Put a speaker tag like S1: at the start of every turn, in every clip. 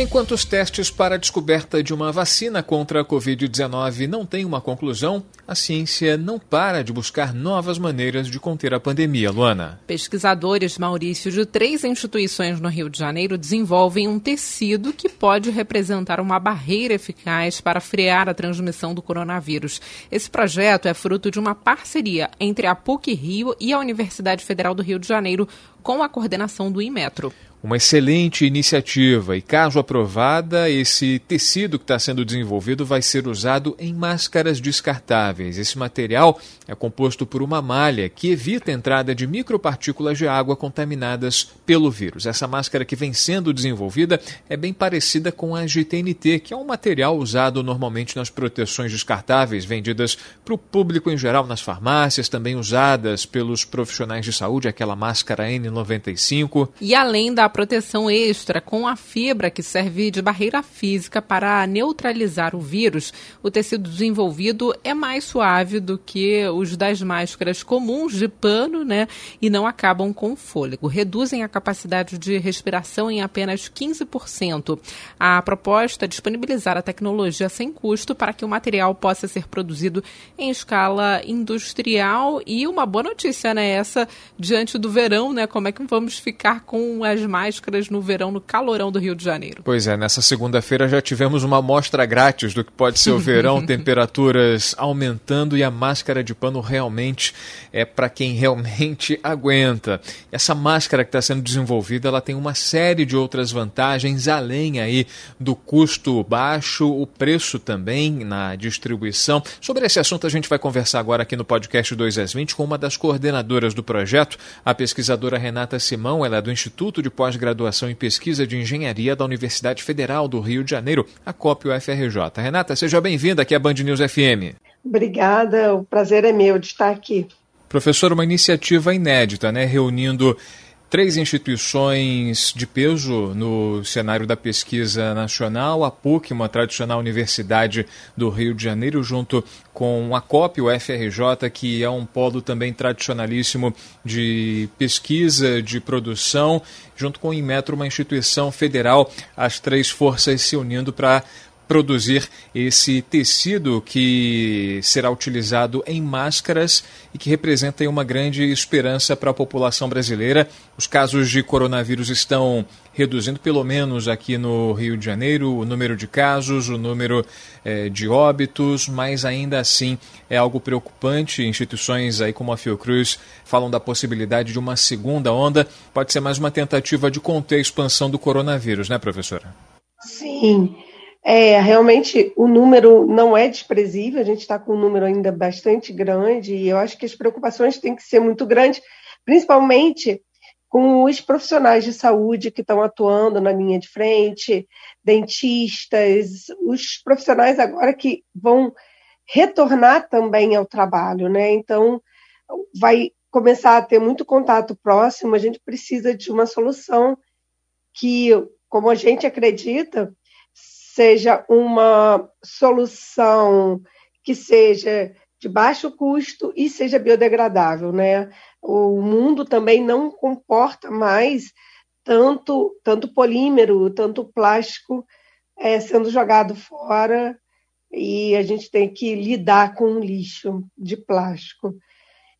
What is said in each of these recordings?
S1: Enquanto os testes para a descoberta de uma vacina contra a Covid-19 não têm uma conclusão, a ciência não para de buscar novas maneiras de conter a pandemia, Luana.
S2: Pesquisadores, Maurício, de três instituições no Rio de Janeiro desenvolvem um tecido que pode representar uma barreira eficaz para frear a transmissão do coronavírus. Esse projeto é fruto de uma parceria entre a PUC Rio e a Universidade Federal do Rio de Janeiro, com a coordenação do Inmetro.
S1: Uma excelente iniciativa e, caso aprovada, esse tecido que está sendo desenvolvido vai ser usado em máscaras descartáveis. Esse material é composto por uma malha que evita a entrada de micropartículas de água contaminadas pelo vírus. Essa máscara que vem sendo desenvolvida é bem parecida com a de TNT, que é um material usado normalmente nas proteções descartáveis vendidas para o público em geral nas farmácias, também usadas pelos profissionais de saúde, aquela máscara N95.
S2: E além da proteção extra com a fibra que serve de barreira física para neutralizar o vírus, o tecido desenvolvido é mais suave do que os das máscaras comuns de pano, né? E não acabam com fôlego. Reduzem a capacidade de respiração em apenas 15%. A proposta é disponibilizar a tecnologia sem custo para que o material possa ser produzido em escala industrial. E uma boa notícia, né? Essa diante do verão, né? Como é que vamos ficar com as máscaras no verão, no calorão do Rio de Janeiro?
S1: Pois é, nessa segunda-feira já tivemos uma amostra grátis do que pode ser o verão, temperaturas aumentando e a máscara de pano realmente é para quem realmente aguenta. Essa máscara que está sendo desenvolvida, ela tem uma série de outras vantagens além aí do custo baixo, o preço também na distribuição. Sobre esse assunto a gente vai conversar agora aqui no podcast 2 às 20 com uma das coordenadoras do projeto, a pesquisadora Renata Simão, ela é do Instituto de Pós-Graduação em Pesquisa de Engenharia da Universidade Federal do Rio de Janeiro, a COP UFRJ. Renata, seja bem-vinda aqui à Band News FM.
S3: Obrigada, o prazer é meu de estar aqui.
S1: Professor, uma iniciativa inédita, né, reunindo três instituições de peso no cenário da pesquisa nacional, a PUC, uma tradicional universidade do Rio de Janeiro, junto com a COP, o FRJ, que é um polo também tradicionalíssimo de pesquisa, de produção, junto com o Inmetro, uma instituição federal, as três forças se unindo para produzir esse tecido que será utilizado em máscaras e que representa uma grande esperança para a população brasileira. Os casos de coronavírus estão reduzindo, pelo menos aqui no Rio de Janeiro, o número de casos, o número eh, de óbitos, mas ainda assim é algo preocupante. Instituições aí como a Fiocruz falam da possibilidade de uma segunda onda. Pode ser mais uma tentativa de conter a expansão do coronavírus, né, professora?
S3: Sim. É, realmente o número não é desprezível, a gente está com um número ainda bastante grande, e eu acho que as preocupações têm que ser muito grandes, principalmente com os profissionais de saúde que estão atuando na linha de frente, dentistas, os profissionais agora que vão retornar também ao trabalho, né? Então, vai começar a ter muito contato próximo, a gente precisa de uma solução que, como a gente acredita, seja uma solução que seja de baixo custo e seja biodegradável, né? O mundo também não comporta mais tanto tanto polímero, tanto plástico é, sendo jogado fora e a gente tem que lidar com o lixo de plástico.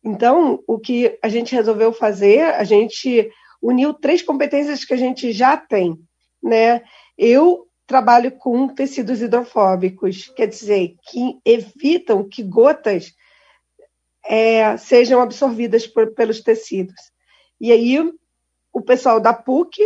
S3: Então, o que a gente resolveu fazer, a gente uniu três competências que a gente já tem, né? Eu trabalho com tecidos hidrofóbicos, quer dizer, que evitam que gotas é, sejam absorvidas por, pelos tecidos. E aí, o pessoal da PUC,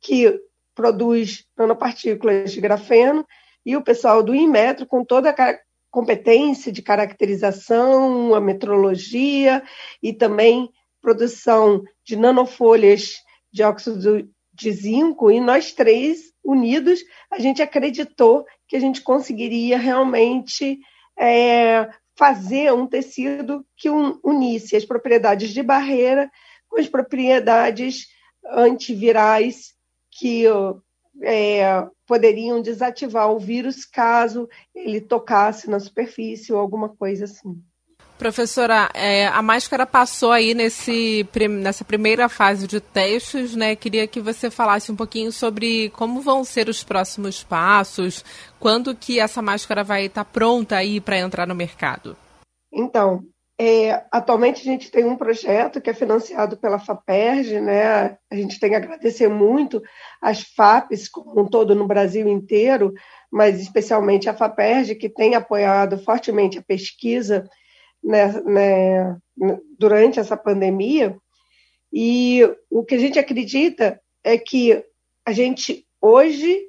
S3: que produz nanopartículas de grafeno, e o pessoal do Inmetro, com toda a competência de caracterização, a metrologia e também produção de nanofolhas de óxido de zinco, e nós três unidos, a gente acreditou que a gente conseguiria realmente é, fazer um tecido que unisse as propriedades de barreira com as propriedades antivirais que é, poderiam desativar o vírus caso ele tocasse na superfície ou alguma coisa assim.
S2: Professora, é, a máscara passou aí nesse, nessa primeira fase de testes, né? Queria que você falasse um pouquinho sobre como vão ser os próximos passos, quando que essa máscara vai estar pronta aí para entrar no mercado.
S3: Então, é, atualmente a gente tem um projeto que é financiado pela FAPERJ, né? A gente tem que agradecer muito as FAPs como um todo no Brasil inteiro, mas especialmente a FAPERJ, que tem apoiado fortemente a pesquisa né, né, durante essa pandemia. E o que a gente acredita é que a gente hoje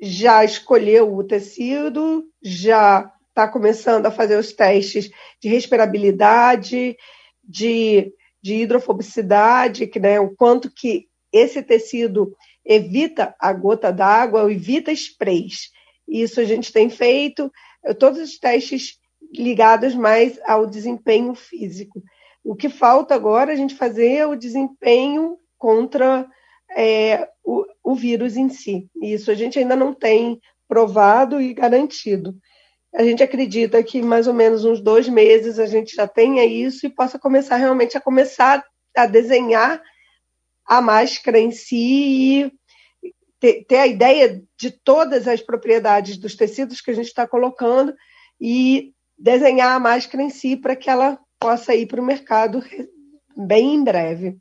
S3: já escolheu o tecido, já está começando a fazer os testes de respirabilidade, de, de hidrofobicidade, que, né, o quanto que esse tecido evita a gota d'água, evita sprays. Isso a gente tem feito, todos os testes ligados mais ao desempenho físico. O que falta agora é a gente fazer é o desempenho contra é, o, o vírus em si. Isso a gente ainda não tem provado e garantido. A gente acredita que mais ou menos uns dois meses a gente já tenha isso e possa começar realmente a começar a desenhar a máscara em si e ter, ter a ideia de todas as propriedades dos tecidos que a gente está colocando e desenhar a máscara em si para que ela possa ir para o mercado bem em breve.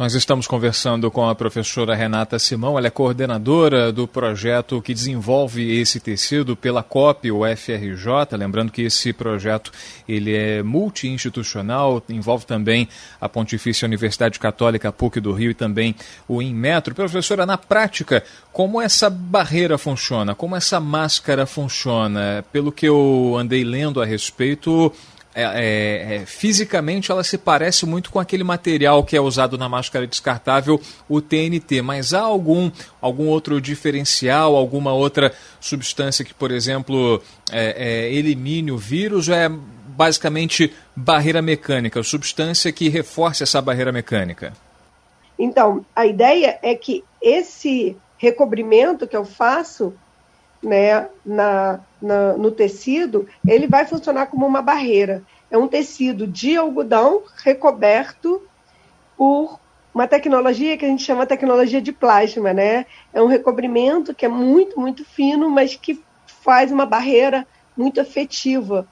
S1: Nós estamos conversando com a professora Renata Simão, ela é coordenadora do projeto que desenvolve esse tecido pela COP, o FRJ. Lembrando que esse projeto ele é multi-institucional, envolve também a Pontifícia Universidade Católica PUC do Rio e também o Inmetro. Professora, na prática, como essa barreira funciona? Como essa máscara funciona? Pelo que eu andei lendo a respeito, é, é, é, fisicamente ela se parece muito com aquele material que é usado na máscara descartável, o TNT, mas há algum, algum outro diferencial, alguma outra substância que, por exemplo, é, é, elimine o vírus ou é basicamente barreira mecânica, substância que reforce essa barreira mecânica?
S3: Então, a ideia é que esse recobrimento que eu faço né, na, na, no tecido, ele vai funcionar como uma barreira. É um tecido de algodão recoberto por uma tecnologia que a gente chama tecnologia de plasma, né? É um recobrimento que é muito, muito fino, mas que faz uma barreira muito efetiva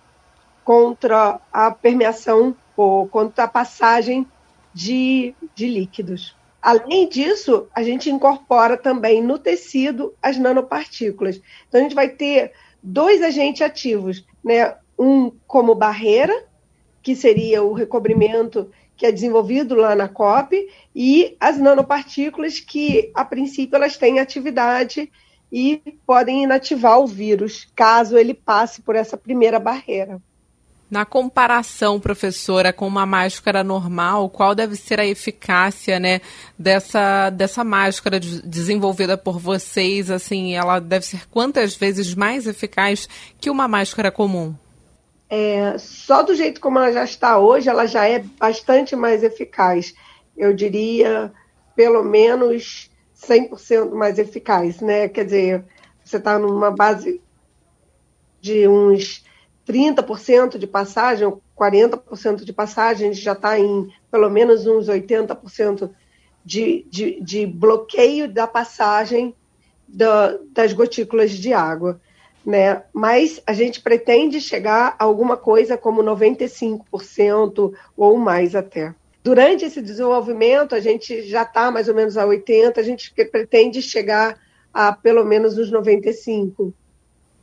S3: contra a permeação ou contra a passagem de, de líquidos. Além disso, a gente incorpora também no tecido as nanopartículas. Então, a gente vai ter dois agentes ativos, né? Um como barreira, que seria o recobrimento que é desenvolvido lá na COP, e as nanopartículas que, a princípio, elas têm atividade e podem inativar o vírus, caso ele passe por essa primeira barreira.
S2: Na comparação, professora, com uma máscara normal, qual deve ser a eficácia, né, dessa, dessa máscara de, desenvolvida por vocês? Assim, ela deve ser quantas vezes mais eficaz que uma máscara comum?
S3: É, só do jeito como ela já está hoje, ela já é bastante mais eficaz. Eu diria, pelo menos 100% mais eficaz, né? Quer dizer, você está numa base de uns 30% de passagem, 40% de passagem, a gente já está em pelo menos uns 80% de, de, de bloqueio da passagem da, das gotículas de água. Né? Mas a gente pretende chegar a alguma coisa como 95% ou mais até. Durante esse desenvolvimento, a gente já está mais ou menos a 80%, a gente pretende chegar a pelo menos os 95%.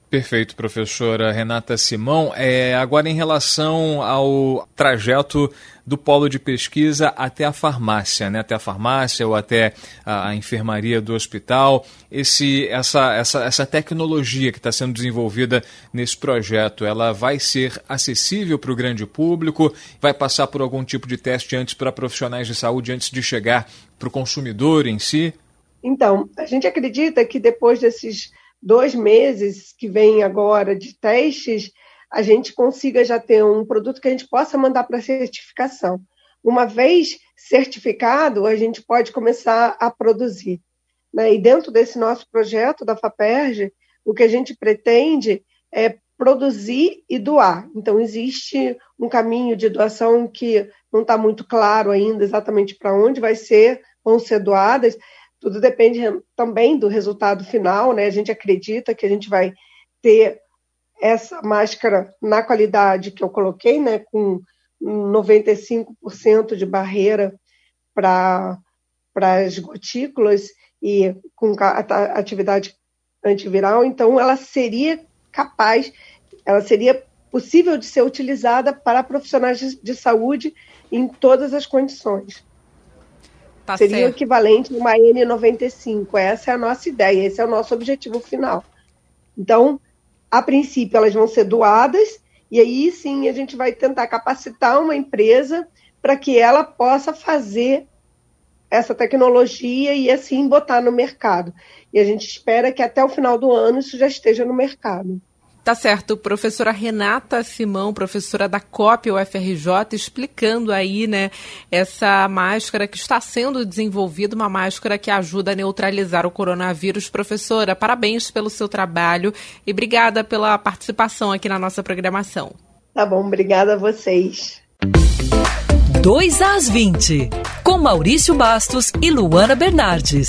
S1: Perfeito, professora Renata Simão. É, agora, em relação ao trajeto do polo de pesquisa até a farmácia, né? até a farmácia ou até a, a enfermaria do hospital, esse, essa, essa, essa tecnologia que está sendo desenvolvida nesse projeto, ela vai ser acessível para o grande público? Vai passar por algum tipo de teste antes para profissionais de saúde, antes de chegar para o consumidor em si?
S3: Então, a gente acredita que depois desses dois meses que vem agora de testes, a gente consiga já ter um produto que a gente possa mandar para certificação. Uma vez certificado, a gente pode começar a produzir. Né? E dentro desse nosso projeto da FAPERJ, o que a gente pretende é produzir e doar. Então, existe um caminho de doação que não está muito claro ainda exatamente para onde vai ser, vão ser doadas. Tudo depende também do resultado final, né? A gente acredita que a gente vai ter essa máscara na qualidade que eu coloquei, né? Com 95% de barreira para as gotículas e com atividade antiviral, então ela seria capaz, ela seria possível de ser utilizada para profissionais de, de saúde em todas as condições. Tá seria certo. o equivalente a uma N95. Essa é a nossa ideia, esse é o nosso objetivo final. Então, a princípio, elas vão ser doadas, e aí sim a gente vai tentar capacitar uma empresa para que ela possa fazer essa tecnologia e assim botar no mercado. E a gente espera que até o final do ano isso já esteja no mercado.
S2: Tá certo, professora Renata Simão, professora da COP UFRJ, explicando aí, né, essa máscara que está sendo desenvolvida, uma máscara que ajuda a neutralizar o coronavírus. Professora, parabéns pelo seu trabalho e obrigada pela participação aqui na nossa programação.
S3: Tá bom, obrigada a vocês.
S4: 2 às 20, com Maurício Bastos e Luana Bernardes.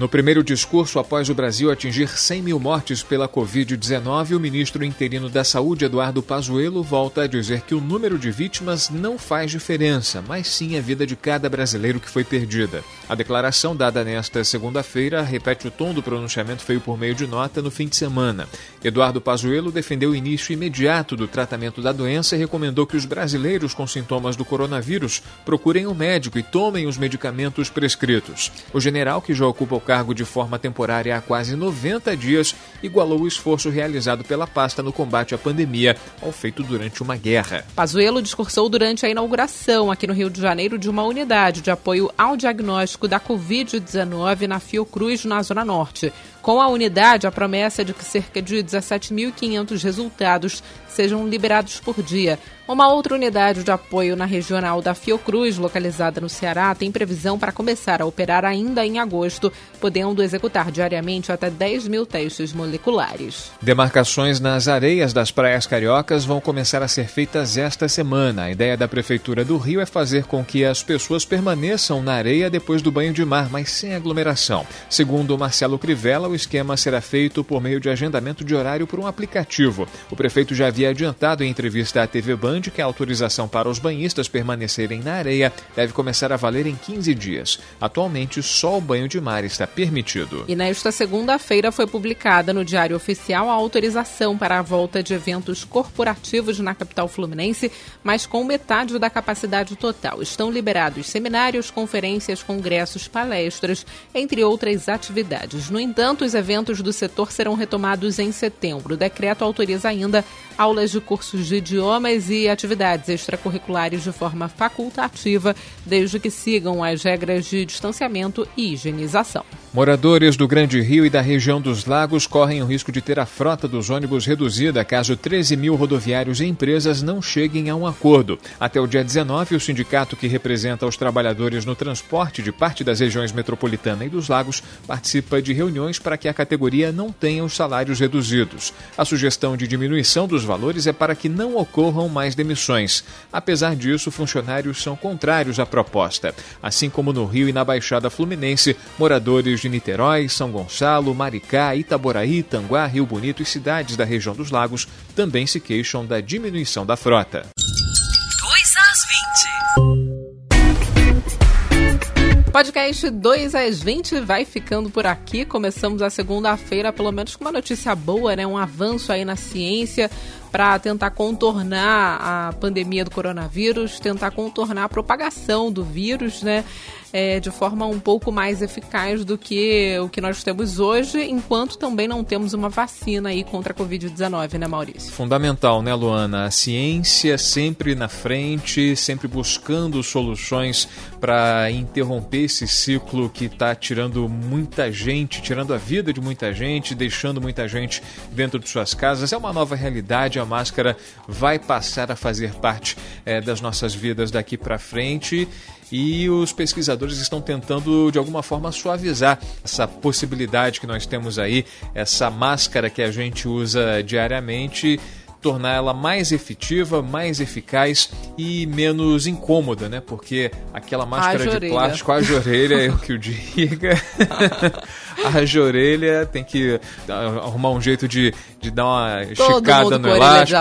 S1: No primeiro discurso após o Brasil atingir 100 mil mortes pela Covid-19, o ministro interino da Saúde, Eduardo Pazuello, volta a dizer que o número de vítimas não faz diferença, mas sim a vida de cada brasileiro que foi perdida. A declaração dada nesta segunda-feira repete o tom do pronunciamento feito por meio de nota no fim de semana. Eduardo Pazuello defendeu o início imediato do tratamento da doença e recomendou que os brasileiros com sintomas do coronavírus procurem um médico e tomem os medicamentos prescritos. O general, que já ocupa o cargo de forma temporária há quase 90 dias, igualou o esforço realizado pela pasta no combate à pandemia ao feito durante uma guerra.
S2: Pazuello discursou durante a inauguração aqui no Rio de Janeiro de uma unidade de apoio ao diagnóstico da Covid-19 na Fiocruz, na Zona Norte. Com a unidade, a promessa é de que cerca de 17.500 resultados sejam liberados por dia. Uma outra unidade de apoio na regional da Fiocruz, localizada no Ceará, tem previsão para começar a operar ainda em agosto, podendo executar diariamente até 10 mil testes moleculares.
S1: Demarcações nas areias das praias cariocas vão começar a ser feitas esta semana. A ideia da Prefeitura do Rio é fazer com que as pessoas permaneçam na areia depois do banho de mar, mas sem aglomeração. Segundo Marcelo Crivella, o esquema será feito por meio de agendamento de horário por um aplicativo. O prefeito já havia adiantado em entrevista à TV Band que a autorização para os banhistas permanecerem na areia deve começar a valer em 15 dias. Atualmente, só o banho de mar está permitido.
S2: E nesta segunda-feira foi publicada no Diário Oficial a autorização para a volta de eventos corporativos na capital fluminense, mas com metade da capacidade total. Estão liberados seminários, conferências, congressos, palestras, entre outras atividades. No entanto, os eventos do setor serão retomados em setembro. O decreto autoriza ainda aulas de cursos de idiomas e atividades extracurriculares de forma facultativa, desde que sigam as regras de distanciamento e higienização.
S1: Moradores do Grande Rio e da região dos Lagos correm o risco de ter a frota dos ônibus reduzida caso 13 mil rodoviários e empresas não cheguem a um acordo. Até o dia 19, o sindicato que representa os trabalhadores no transporte de parte das regiões metropolitana e dos Lagos participa de reuniões para que a categoria não tenha os salários reduzidos. A sugestão de diminuição dos valores é para que não ocorram mais demissões. Apesar disso, funcionários são contrários à proposta. Assim como no Rio e na Baixada Fluminense, moradores de Niterói, São Gonçalo, Maricá, Itaboraí, Tanguá, Rio Bonito e cidades da região dos lagos também se queixam da diminuição da frota.
S4: 2 às
S2: 20. Podcast 2 às 20 vai ficando por aqui. Começamos a segunda-feira, pelo menos com uma notícia boa, né? Um avanço aí na ciência para tentar contornar a pandemia do coronavírus, tentar contornar a propagação do vírus, né? É, de forma um pouco mais eficaz do que o que nós temos hoje, enquanto também não temos uma vacina aí contra a Covid-19, né, Maurício?
S1: Fundamental, né, Luana? A ciência sempre na frente, sempre buscando soluções para interromper esse ciclo que está tirando muita gente, tirando a vida de muita gente, deixando muita gente dentro de suas casas. É uma nova realidade, a máscara vai passar a fazer parte é, das nossas vidas daqui para frente e os pesquisadores estão tentando de alguma forma suavizar essa possibilidade que nós temos aí, essa máscara que a gente usa diariamente torná-la mais efetiva, mais eficaz e menos incômoda, né? Porque aquela máscara de plástico, a orelha, é o que o diga. a orelha tem que arrumar um jeito de, de dar uma esticada no elástico.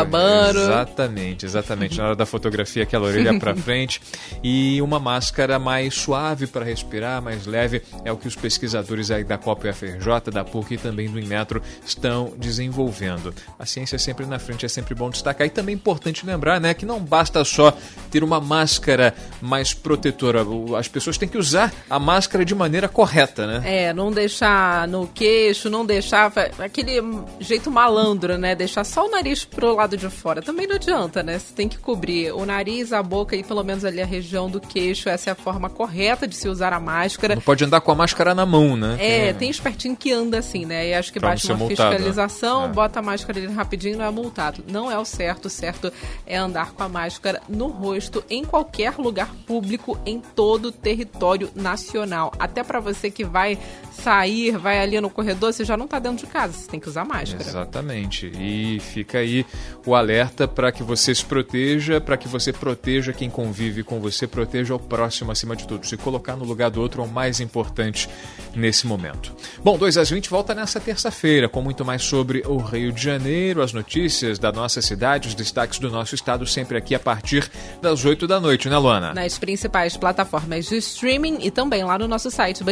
S1: Exatamente, exatamente. Na hora da fotografia, aquela orelha para frente. E uma máscara mais suave para respirar, mais leve, é o que os pesquisadores aí da COP UFRJ, da PUC e também do Inmetro estão desenvolvendo. A ciência é sempre na frente, é sempre bom destacar. E também é importante lembrar né, que não basta só ter uma máscara mais protetora. As pessoas têm que usar a máscara de maneira correta, né?
S2: É, não deixar no queixo, não deixar aquele jeito malandro, né? Deixar só o nariz pro lado de fora. Também não adianta, né? Você tem que cobrir o nariz, a boca e pelo menos ali a região do queixo. Essa é a forma correta de se usar a máscara.
S1: Não pode andar com a máscara na mão, né?
S2: É, tem, tem espertinho que anda assim, né? E acho que bate uma multado, fiscalização, né? bota a máscara ali rapidinho e não é multado. Não é o certo. O certo é andar com a máscara no rosto em qualquer lugar público em todo o território nacional. Até para você que vai sair, vai ali no corredor, você já não está dentro de casa, você tem que usar máscara.
S1: Exatamente. E fica aí o alerta para que você se proteja, para que você proteja quem convive com você, proteja o próximo acima de tudo. Se colocar no lugar do outro é o mais importante nesse momento. Bom, 2 às 20 volta nessa terça-feira com muito mais sobre o Rio de Janeiro, as notícias da nossa cidade, os destaques do nosso estado, sempre aqui a partir das 8 da noite, né, Luana?
S2: Nas principais plataformas de streaming e também lá no nosso site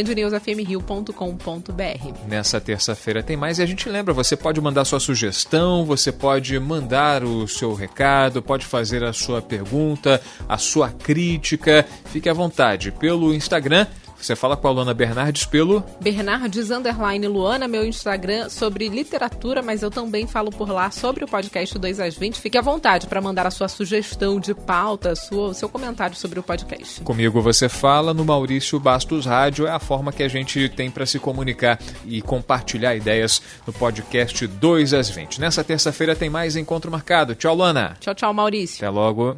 S1: Nessa terça-feira tem mais e a gente lembra, você pode mandar sua sugestão, você pode mandar o seu recado, pode fazer a sua pergunta, a sua crítica. Fique à vontade pelo Instagram você fala com a Luana Bernardes pelo.
S2: Bernardes Underline Luana, meu Instagram sobre literatura, mas eu também falo por lá sobre o podcast 2 às 20. Fique à vontade para mandar a sua sugestão de pauta, sua, o seu comentário sobre o podcast.
S1: Comigo você fala no Maurício Bastos Rádio, é a forma que a gente tem para se comunicar e compartilhar ideias no podcast 2 às 20. Nessa terça-feira tem mais encontro marcado. Tchau, Luana.
S2: Tchau, tchau, Maurício.
S1: Até logo.